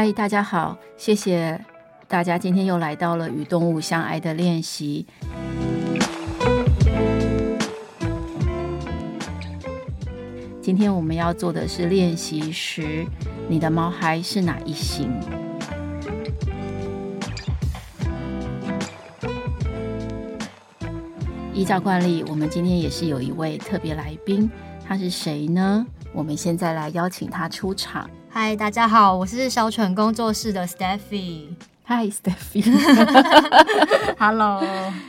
嗨，大家好，谢谢大家今天又来到了与动物相爱的练习。今天我们要做的是练习十，你的毛孩是哪一型？依照惯例，我们今天也是有一位特别来宾，他是谁呢？我们现在来邀请他出场。嗨，大家好，我是小犬工作室的 Stephy。Hi，Stephy。Hello。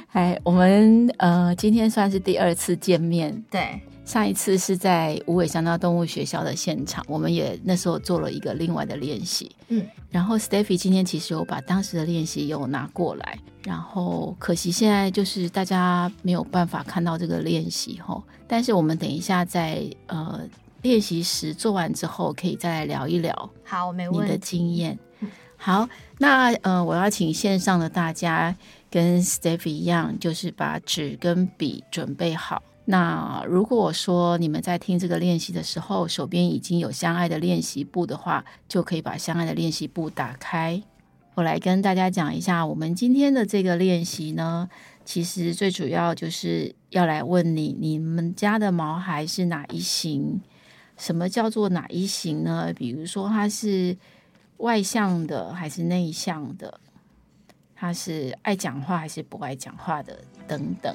嗨，我们呃今天算是第二次见面。对，上一次是在无尾香蕉动物学校的现场，我们也那时候做了一个另外的练习。嗯，然后 Stephy 今天其实有把当时的练习有拿过来，然后可惜现在就是大家没有办法看到这个练习吼，但是我们等一下在呃。练习时做完之后，可以再来聊一聊。好，没问题。你的经验。好，那呃，我要请线上的大家跟 Stephy 一样，就是把纸跟笔准备好。那如果说你们在听这个练习的时候，手边已经有相爱的练习簿的话，就可以把相爱的练习簿打开。我来跟大家讲一下，我们今天的这个练习呢，其实最主要就是要来问你，你们家的毛孩是哪一型？什么叫做哪一型呢？比如说，他是外向的还是内向的？他是爱讲话还是不爱讲话的？等等。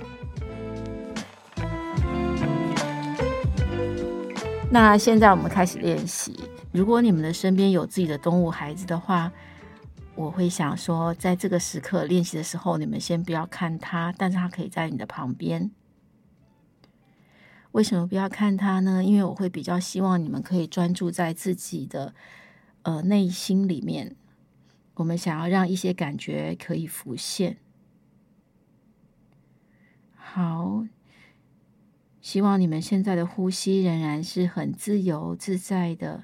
那现在我们开始练习。如果你们的身边有自己的动物孩子的话，我会想说，在这个时刻练习的时候，你们先不要看他，但是他可以在你的旁边。为什么不要看它呢？因为我会比较希望你们可以专注在自己的呃内心里面。我们想要让一些感觉可以浮现。好，希望你们现在的呼吸仍然是很自由自在的，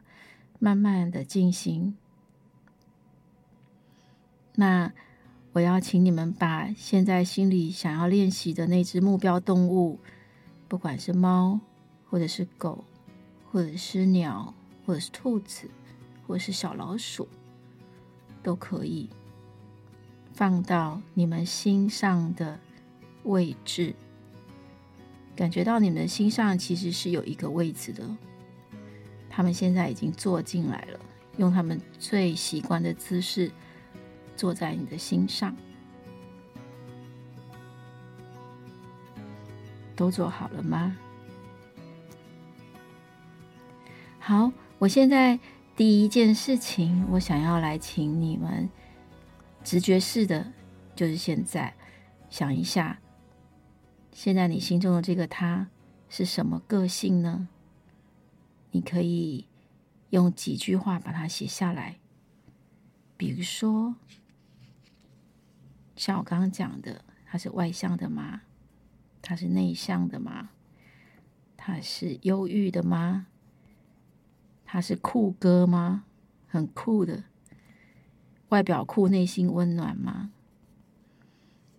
慢慢的进行。那我要请你们把现在心里想要练习的那只目标动物。不管是猫，或者是狗，或者是鸟，或者是兔子，或者是小老鼠，都可以放到你们心上的位置。感觉到你们的心上其实是有一个位置的，他们现在已经坐进来了，用他们最习惯的姿势坐在你的心上。都做好了吗？好，我现在第一件事情，我想要来请你们直觉式的，就是现在想一下，现在你心中的这个他是什么个性呢？你可以用几句话把它写下来，比如说，像我刚刚讲的，他是外向的吗？他是内向的吗？他是忧郁的吗？他是酷哥吗？很酷的，外表酷，内心温暖吗？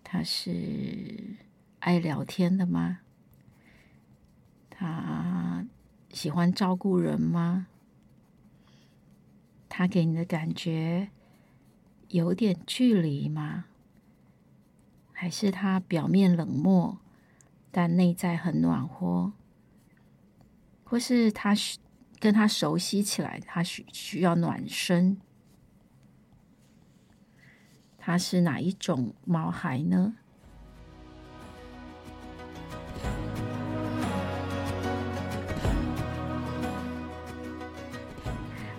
他是爱聊天的吗？他喜欢照顾人吗？他给你的感觉有点距离吗？还是他表面冷漠？但内在很暖和，或是他跟他熟悉起来，他需需要暖身。他是哪一种毛孩呢？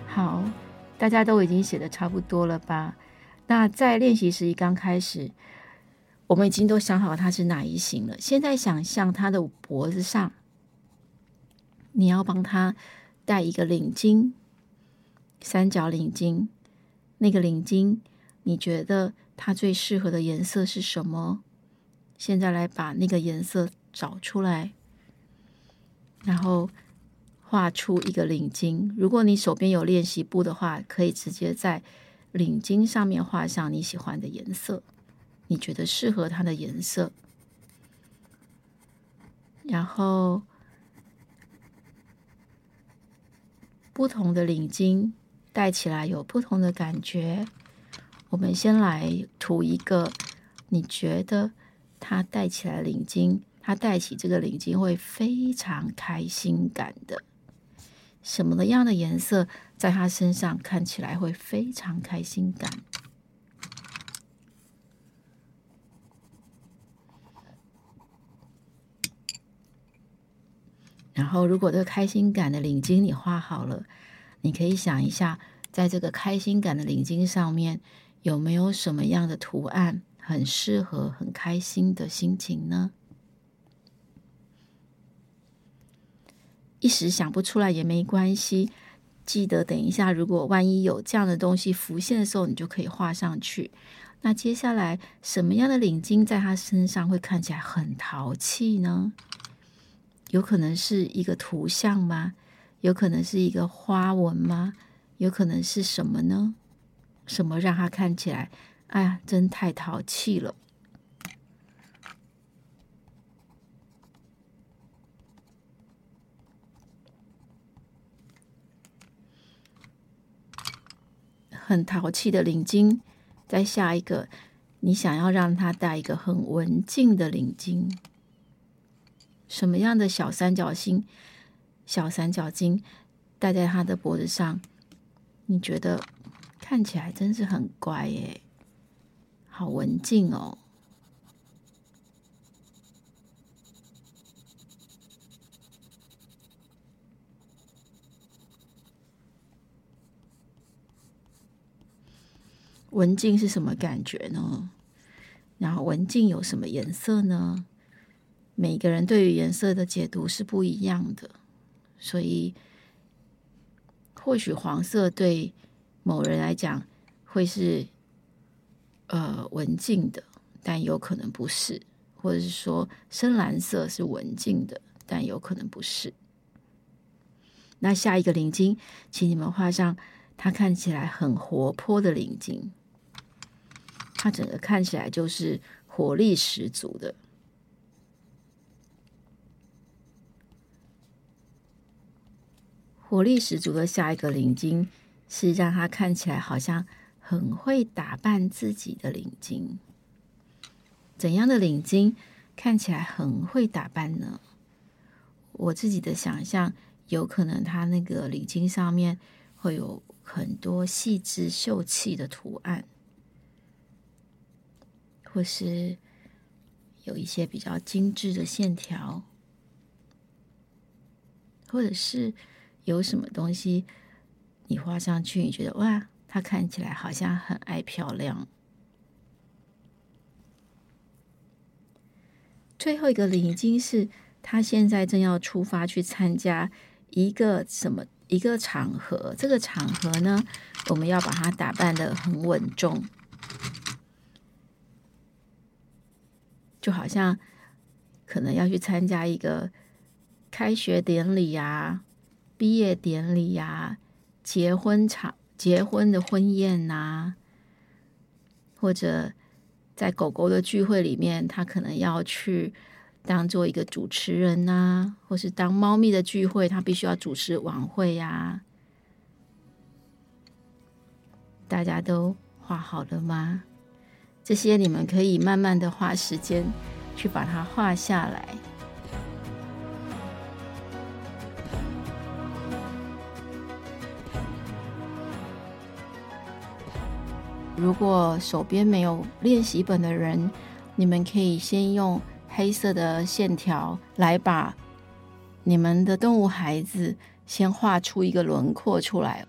好，大家都已经写得差不多了吧？那在练习时一刚开始。我们已经都想好他是哪一型了。现在想象他的脖子上，你要帮他戴一个领巾，三角领巾。那个领巾，你觉得它最适合的颜色是什么？现在来把那个颜色找出来，然后画出一个领巾。如果你手边有练习簿的话，可以直接在领巾上面画上你喜欢的颜色。你觉得适合它的颜色，然后不同的领巾戴起来有不同的感觉。我们先来涂一个，你觉得他戴起来领巾，他戴起这个领巾会非常开心感的，什么样的颜色在他身上看起来会非常开心感？然后，如果这个开心感的领巾你画好了，你可以想一下，在这个开心感的领巾上面有没有什么样的图案很适合很开心的心情呢？一时想不出来也没关系，记得等一下，如果万一有这样的东西浮现的时候，你就可以画上去。那接下来，什么样的领巾在他身上会看起来很淘气呢？有可能是一个图像吗？有可能是一个花纹吗？有可能是什么呢？什么让它看起来，哎呀，真太淘气了！很淘气的领巾，再下一个，你想要让他戴一个很文静的领巾。什么样的小三角形、小三角巾戴在他的脖子上？你觉得看起来真是很乖耶，好文静哦。文静是什么感觉呢？然后文静有什么颜色呢？每个人对于颜色的解读是不一样的，所以或许黄色对某人来讲会是呃文静的，但有可能不是；或者是说深蓝色是文静的，但有可能不是。那下一个领巾，请你们画上它看起来很活泼的领巾，它整个看起来就是活力十足的。活力十足的下一个领巾是让他看起来好像很会打扮自己的领巾。怎样的领巾看起来很会打扮呢？我自己的想象，有可能他那个领巾上面会有很多细致秀气的图案，或是有一些比较精致的线条，或者是。有什么东西你画上去，你觉得哇，它看起来好像很爱漂亮。最后一个领巾是他现在正要出发去参加一个什么一个场合，这个场合呢，我们要把它打扮得很稳重，就好像可能要去参加一个开学典礼呀。毕业典礼呀、结婚场、结婚的婚宴呐、或者在狗狗的聚会里面，他可能要去当做一个主持人呐、或是当猫咪的聚会，他必须要主持晚会呀、大家都画好了吗？这些你们可以慢慢的花时间去把它画下来。如果手边没有练习本的人，你们可以先用黑色的线条来把你们的动物孩子先画出一个轮廓出来。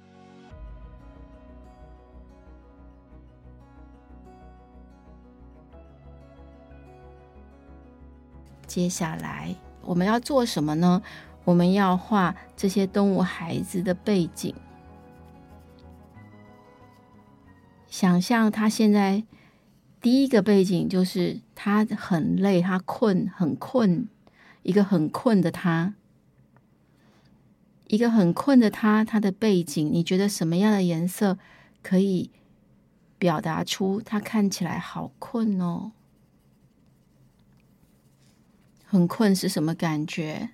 接下来我们要做什么呢？我们要画这些动物孩子的背景。想象他现在第一个背景就是他很累，他困，很困，一个很困的他，一个很困的他，他的背景，你觉得什么样的颜色可以表达出他看起来好困哦？很困是什么感觉？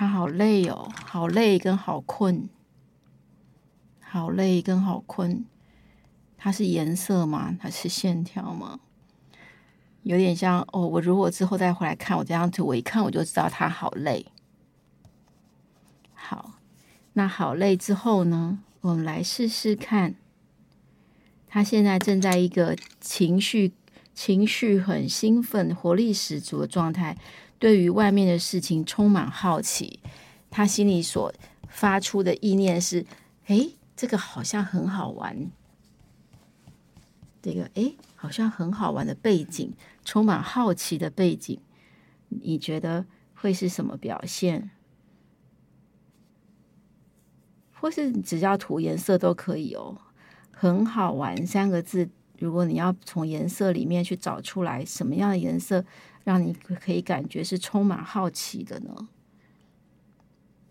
他好累哦，好累跟好困，好累跟好困。它是颜色吗？它是线条吗？有点像哦。我如果之后再回来看我这张图，我一看我就知道他好累。好，那好累之后呢？我们来试试看。他现在正在一个情绪情绪很兴奋、活力十足的状态，对于外面的事情充满好奇。他心里所发出的意念是：诶，这个好像很好玩。这个诶，好像很好玩的背景，充满好奇的背景，你觉得会是什么表现？或是只要涂颜色都可以哦。很好玩三个字，如果你要从颜色里面去找出来什么样的颜色，让你可以感觉是充满好奇的呢？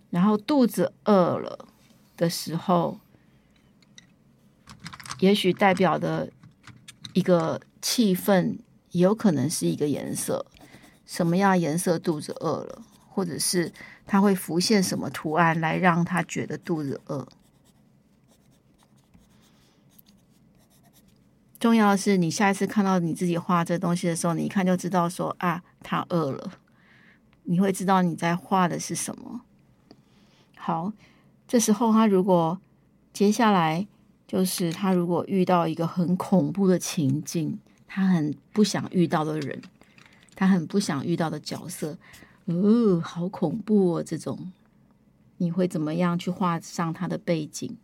然后肚子饿了的时候，也许代表的。一个气氛也有可能是一个颜色，什么样颜色肚子饿了，或者是它会浮现什么图案来让他觉得肚子饿。重要的是，你下一次看到你自己画这东西的时候，你一看就知道说啊，他饿了。你会知道你在画的是什么。好，这时候他如果接下来。就是他如果遇到一个很恐怖的情境，他很不想遇到的人，他很不想遇到的角色，哦，好恐怖哦！这种你会怎么样去画上他的背景？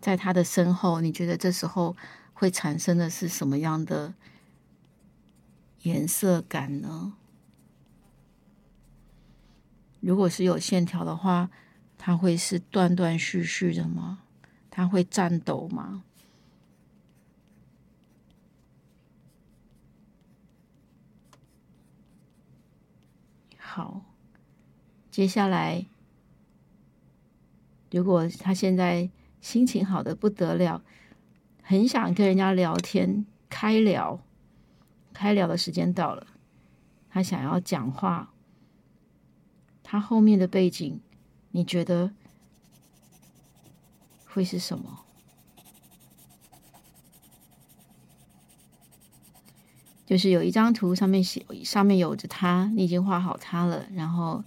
在他的身后，你觉得这时候会产生的是什么样的颜色感呢？如果是有线条的话，它会是断断续续的吗？它会颤抖吗？好，接下来，如果他现在心情好的不得了，很想跟人家聊天，开聊，开聊的时间到了，他想要讲话，他后面的背景，你觉得？会是什么？就是有一张图，上面写，上面有着他，你已经画好他了，然后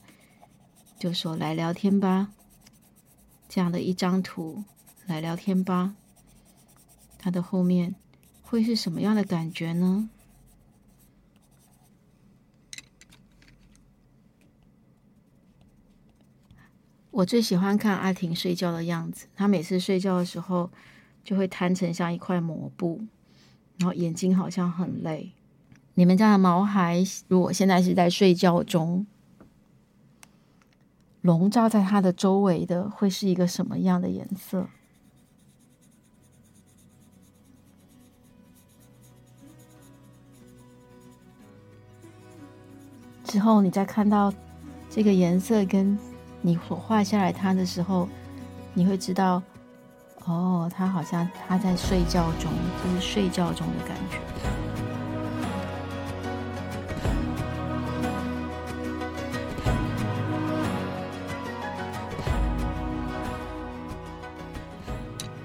就说来聊天吧。这样的一张图，来聊天吧。它的后面会是什么样的感觉呢？我最喜欢看阿婷睡觉的样子。她每次睡觉的时候，就会摊成像一块抹布，然后眼睛好像很累。你们家的毛孩如果现在是在睡觉中，笼罩在它的周围的会是一个什么样的颜色？之后你再看到这个颜色跟。你所画下来它的时候，你会知道，哦，它好像它在睡觉中，就是睡觉中的感觉。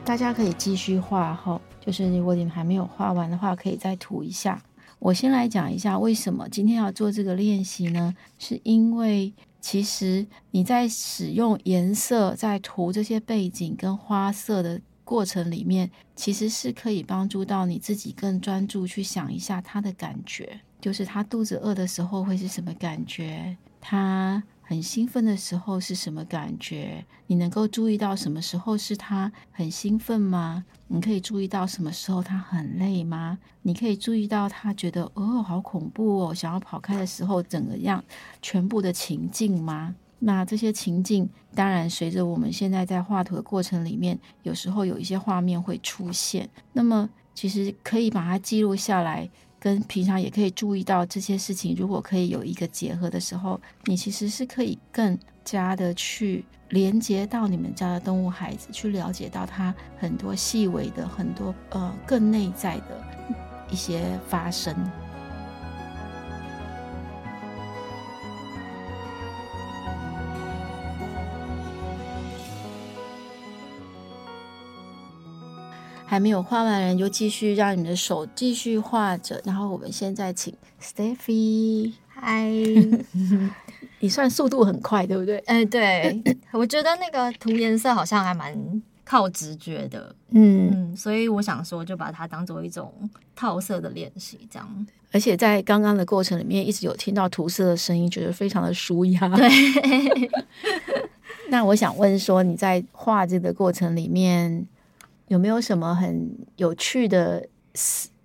大家可以继续画哈，就是如果你们还没有画完的话，可以再涂一下。我先来讲一下为什么今天要做这个练习呢？是因为。其实你在使用颜色在涂这些背景跟花色的过程里面，其实是可以帮助到你自己更专注去想一下他的感觉，就是他肚子饿的时候会是什么感觉，他。很兴奋的时候是什么感觉？你能够注意到什么时候是他很兴奋吗？你可以注意到什么时候他很累吗？你可以注意到他觉得哦，好恐怖哦，想要跑开的时候，整个样全部的情境吗？那这些情境当然随着我们现在在画图的过程里面，有时候有一些画面会出现。那么其实可以把它记录下来。跟平常也可以注意到这些事情，如果可以有一个结合的时候，你其实是可以更加的去连接到你们家的动物孩子，去了解到他很多细微的、很多呃更内在的一些发生。还没有画完人就继续让你们的手继续画着。然后我们现在请 Stephy，嗨，你算速度很快，对不对？哎，对，我觉得那个涂颜色好像还蛮靠直觉的，嗯嗯，所以我想说，就把它当做一种套色的练习，这样。而且在刚刚的过程里面，一直有听到涂色的声音，觉得非常的舒压。对。那我想问说，你在画这个过程里面，有没有什么很有趣的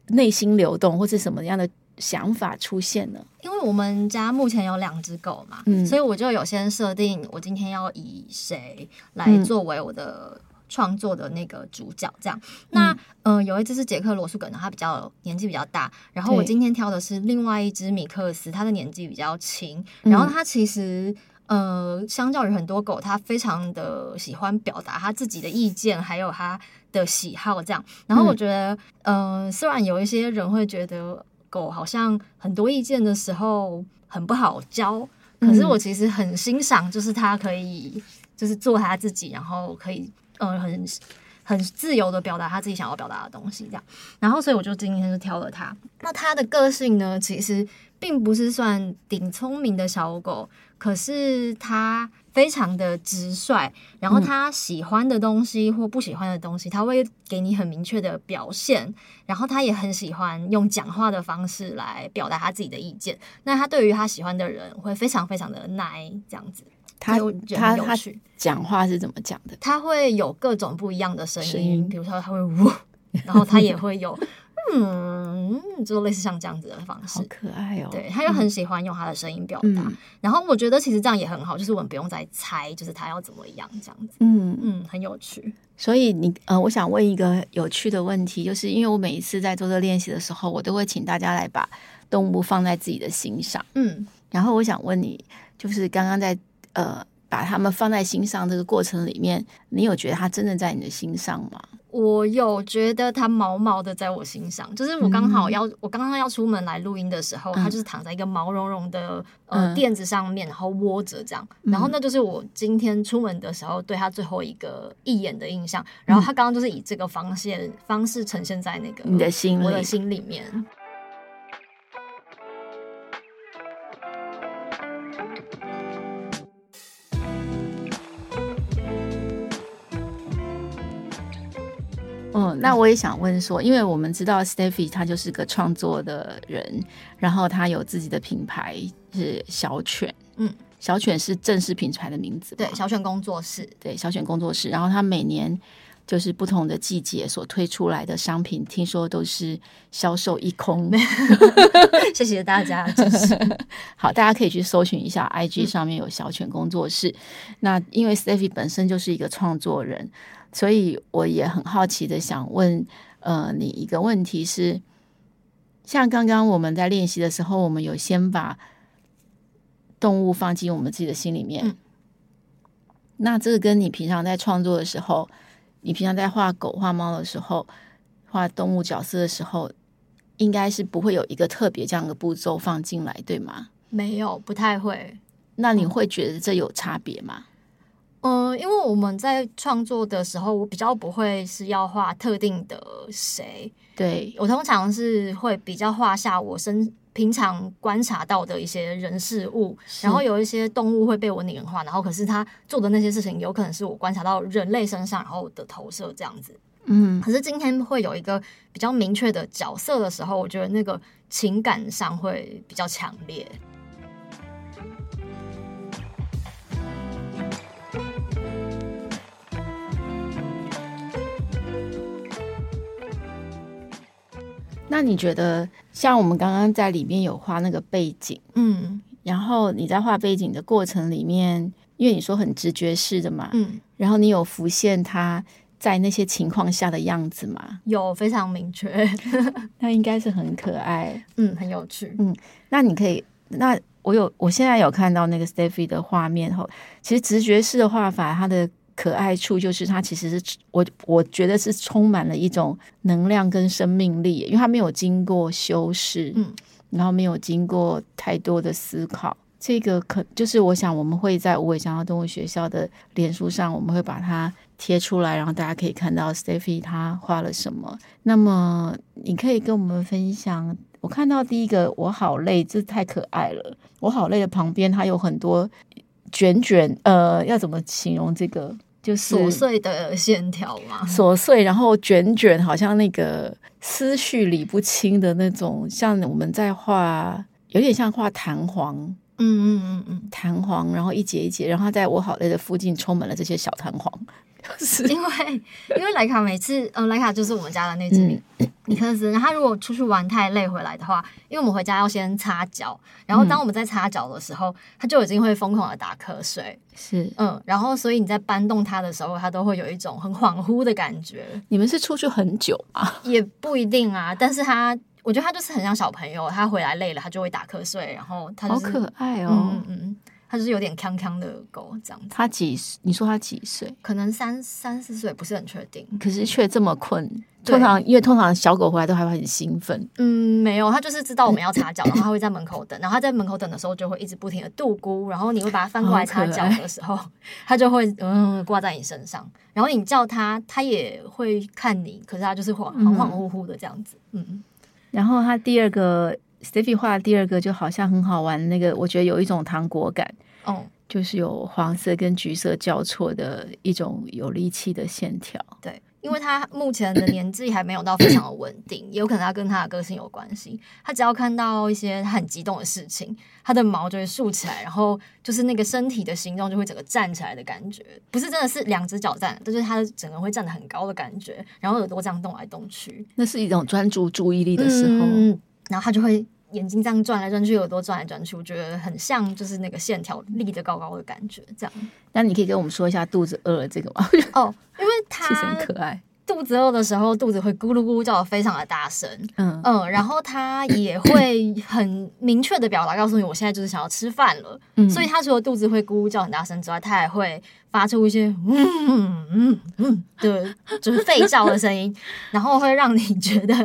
内心流动，或是什么样的想法出现呢？因为我们家目前有两只狗嘛，嗯，所以我就有先设定，我今天要以谁来作为我的创作的那个主角，这样。嗯、那嗯、呃，有一只是杰克罗素梗，它比较年纪比较大，然后我今天挑的是另外一只米克斯，它的年纪比较轻，然后它其实。呃，相较于很多狗，它非常的喜欢表达它自己的意见，还有它的喜好这样。然后我觉得，嗯、呃，虽然有一些人会觉得狗好像很多意见的时候很不好教，可是我其实很欣赏，就是它可以就是做它自己，然后可以呃很很自由的表达他自己想要表达的东西这样。然后所以我就今天就挑了它。那它的个性呢，其实并不是算顶聪明的小狗。可是他非常的直率，然后他喜欢的东西或不喜欢的东西，他会给你很明确的表现。然后他也很喜欢用讲话的方式来表达他自己的意见。那他对于他喜欢的人会非常非常的 nice 这样子。他他他讲话是怎么讲的？他会有各种不一样的声音，声音比如说他会呜，然后他也会有。嗯，就类似像这样子的方式，好可爱哦。对，他又很喜欢用他的声音表达，嗯、然后我觉得其实这样也很好，就是我们不用再猜，就是他要怎么样这样子。嗯嗯，很有趣。所以你呃，我想问一个有趣的问题，就是因为我每一次在做这练习的时候，我都会请大家来把动物放在自己的心上。嗯，然后我想问你，就是刚刚在呃把它们放在心上这个过程里面，你有觉得它真的在你的心上吗？我有觉得它毛毛的在我心上，就是我刚好要、嗯、我刚刚要出门来录音的时候，它、嗯、就是躺在一个毛茸茸的呃垫子上面，然后窝着这样，嗯、然后那就是我今天出门的时候对它最后一个一眼的印象，然后它刚刚就是以这个方式方式呈现在那个你的心，我的心里面。嗯，那我也想问说，因为我们知道 Stephy 他就是个创作的人，然后他有自己的品牌是小犬，嗯，小犬是正式品牌的名字，对，小犬工作室，对，小犬工作室。然后他每年就是不同的季节所推出来的商品，听说都是销售一空。谢谢大家支持。好，大家可以去搜寻一下 IG 上面有小犬工作室。嗯、那因为 Stephy 本身就是一个创作人。所以我也很好奇的想问，呃，你一个问题是，像刚刚我们在练习的时候，我们有先把动物放进我们自己的心里面。嗯、那这个跟你平常在创作的时候，你平常在画狗、画猫的时候，画动物角色的时候，应该是不会有一个特别这样的步骤放进来，对吗？没有，不太会。那你会觉得这有差别吗？嗯，因为我们在创作的时候，我比较不会是要画特定的谁，对，我通常是会比较画下我身平常观察到的一些人事物，然后有一些动物会被我拟人化，然后可是他做的那些事情有可能是我观察到人类身上然后的投射这样子，嗯，可是今天会有一个比较明确的角色的时候，我觉得那个情感上会比较强烈。那你觉得，像我们刚刚在里面有画那个背景，嗯，然后你在画背景的过程里面，因为你说很直觉式的嘛，嗯，然后你有浮现他在那些情况下的样子吗？有，非常明确，那应该是很可爱，嗯，很有趣，嗯，那你可以，那我有，我现在有看到那个 Stephy 的画面后，其实直觉式的画法，它的。可爱处就是它其实是我我觉得是充满了一种能量跟生命力，因为它没有经过修饰，嗯，然后没有经过太多的思考，这个可就是我想我们会在无尾香蕉动物学校的脸书上，我们会把它贴出来，然后大家可以看到 Steffi 他画了什么。那么你可以跟我们分享。我看到第一个，我好累，这太可爱了。我好累的旁边，它有很多卷卷，呃，要怎么形容这个？就是琐碎的线条嘛，琐碎，然后卷卷，好像那个思绪理不清的那种，像我们在画，有点像画弹簧，嗯嗯嗯嗯，弹簧，然后一节一节，然后在我好累的附近充满了这些小弹簧。是因为因为莱卡每次，嗯，莱卡就是我们家的那只米米克斯，然后他如果出去玩太累回来的话，因为我们回家要先擦脚，然后当我们在擦脚的时候，他就已经会疯狂的打瞌睡，是，嗯，然后所以你在搬动他的时候，他都会有一种很恍惚的感觉。你们是出去很久啊？也不一定啊，但是他，我觉得他就是很像小朋友，他回来累了，他就会打瞌睡，然后他、就是、好可爱哦，嗯嗯。它就是有点康康的狗这样子。它几？你说它几岁？可能三三四岁，不是很确定。可是却这么困。通常因为通常小狗回来都还会很兴奋。嗯，没有，它就是知道我们要擦脚，然后它会在门口等。然后它在门口等的时候，就会一直不停的度咕。然后你会把它翻过来擦脚的时候，它就会嗯挂在你身上。然后你叫它，它也会看你，可是它就是恍恍恍惚惚的这样子。嗯。然后它第二个。Steffi 画的第二个就好像很好玩，那个我觉得有一种糖果感，哦，就是有黄色跟橘色交错的一种有力气的线条。对，因为他目前的年纪还没有到非常的稳定，也有可能他跟他的个性有关系。他只要看到一些很激动的事情，他的毛就会竖起来，然后就是那个身体的形状就会整个站起来的感觉，不是真的是两只脚站，就是他的整个会站得很高的感觉，然后耳朵这样动来动去，那是一种专注注意力的时候。嗯然后他就会眼睛这样转来转去，耳朵转来转去，我觉得很像就是那个线条立得高高的感觉，这样。那你可以跟我们说一下肚子饿了这个吗？哦，因为它其实很可爱。肚子饿的时候，肚子会咕噜咕噜叫的非常的大声，嗯嗯，然后它也会很明确的表达告诉你，我现在就是想要吃饭了。嗯，所以它除了肚子会咕噜叫很大声之外，它还会发出一些嗯嗯嗯嗯的，就是吠叫的声音，然后会让你觉得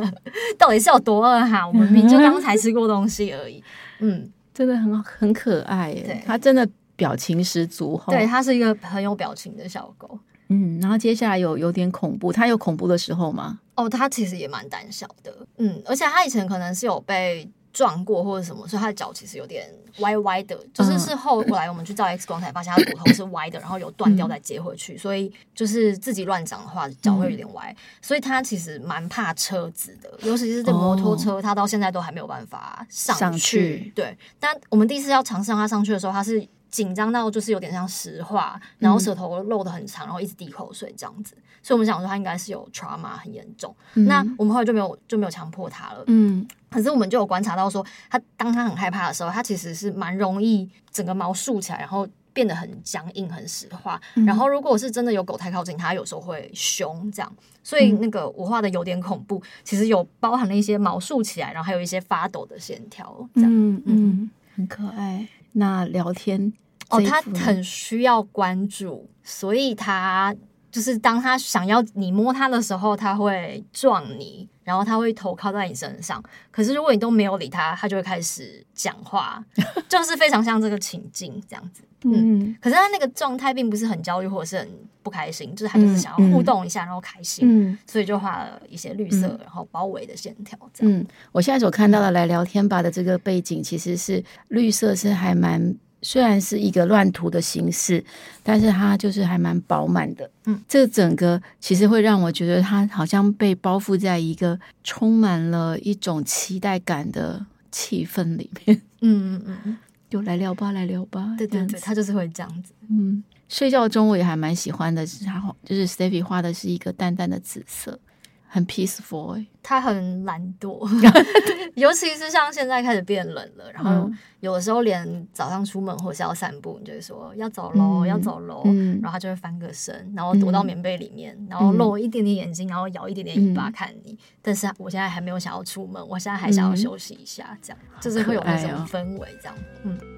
到底是有多饿哈？我们明明就刚才吃过东西而已。嗯，真的很很可爱耶，对它真的表情十足。对，它是一个很有表情的小狗。嗯，然后接下来有有点恐怖，他有恐怖的时候吗？哦，他其实也蛮胆小的，嗯，而且他以前可能是有被撞过或者什么，所以他的脚其实有点歪歪的，就是是后来我们去照 X 光才发现他的骨头是歪的，然后有断掉再接回去，所以就是自己乱长的话脚会有点歪，所以他其实蛮怕车子的，尤其是这摩托车，他到现在都还没有办法上去。上去对，但我们第一次要尝试让他上去的时候，他是。紧张到就是有点像石化，然后舌头露得很长，然后一直滴口水这样子，所以我们想说他应该是有 trauma 很严重。嗯、那我们后来就没有就没有强迫他了。嗯，可是我们就有观察到说，他当他很害怕的时候，他其实是蛮容易整个毛竖起来，然后变得很僵硬、很石化。嗯、然后如果是真的有狗太靠近他，有时候会凶这样。所以那个我画的有点恐怖，其实有包含了一些毛竖起来，然后还有一些发抖的线条。这样，嗯嗯，很可爱。那聊天。哦，他很需要关注，所以他就是当他想要你摸他的时候，他会撞你，然后他会头靠在你身上。可是如果你都没有理他，他就会开始讲话，就是非常像这个情境这样子。嗯，嗯，可是他那个状态并不是很焦虑或者是很不开心，就是他就是想要互动一下，然后开心，嗯，所以就画了一些绿色，然后包围的线条。这样。嗯，我现在所看到的来聊天吧的这个背景，其实是绿色，是还蛮。虽然是一个乱涂的形式，但是它就是还蛮饱满的。嗯，这整个其实会让我觉得它好像被包覆在一个充满了一种期待感的气氛里面。嗯嗯嗯，就来聊吧，来聊吧。对对对，它就是会这样子。嗯，睡觉中我也还蛮喜欢的，是它就是 Stevie 画的是一个淡淡的紫色。很 peaceful，欸，他很懒惰，尤其是像现在开始变冷了，然后有的时候连早上出门或是要散步，你就会说要走喽，嗯、要走喽，嗯、然后他就会翻个身，然后躲到棉被里面，嗯、然后露一点点眼睛，然后摇一点点尾巴看你。嗯、但是我现在还没有想要出门，我现在还想要休息一下，这样、嗯、就是会有那种氛围，这样，嗯。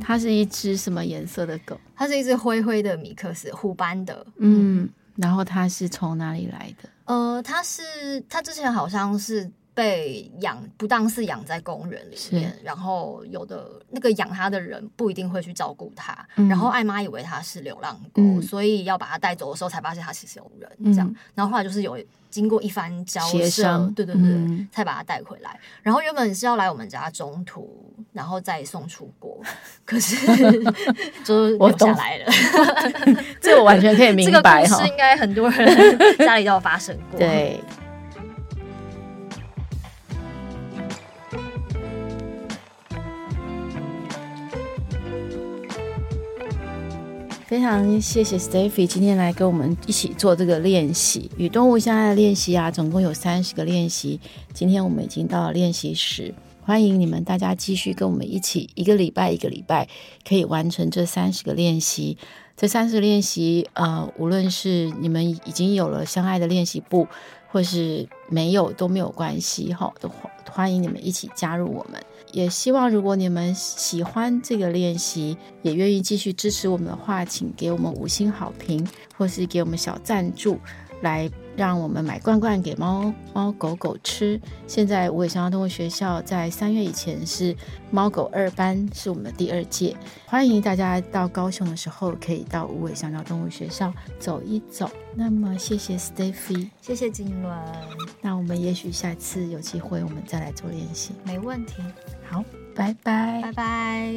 它是一只什么颜色的狗？它是一只灰灰的米克斯，虎斑的。嗯，然后它是从哪里来的？呃，它是它之前好像是。被养不当是养在公园里面，然后有的那个养它的人不一定会去照顾它，嗯、然后艾妈以为它是流浪狗，嗯、所以要把它带走的时候才发现它其实有人，嗯、这样，然后后来就是有经过一番交涉，对对对，嗯、才把它带回来。然后原本是要来我们家中途，然后再送出国，可是 就是留下来了。这我完全可以明白，这个故事应该很多人家里都有发生过。对。非常谢谢 Stephy 今天来跟我们一起做这个练习，与动物相爱的练习啊，总共有三十个练习。今天我们已经到了练习十，欢迎你们大家继续跟我们一起，一个礼拜一个礼拜可以完成这三十个练习。这三十个练习，呃，无论是你们已经有了相爱的练习簿，或是没有都没有关系哈，都欢迎你们一起加入我们。也希望，如果你们喜欢这个练习，也愿意继续支持我们的话，请给我们五星好评，或是给我们小赞助，来让我们买罐罐给猫猫狗狗吃。现在五尾香蕉动物学校在三月以前是猫狗二班，是我们的第二届。欢迎大家到高雄的时候，可以到五尾香蕉动物学校走一走。那么，谢谢 Stephy，谢谢金伦。那我们也许下次有机会，我们再来做练习。没问题。好，拜拜，拜拜。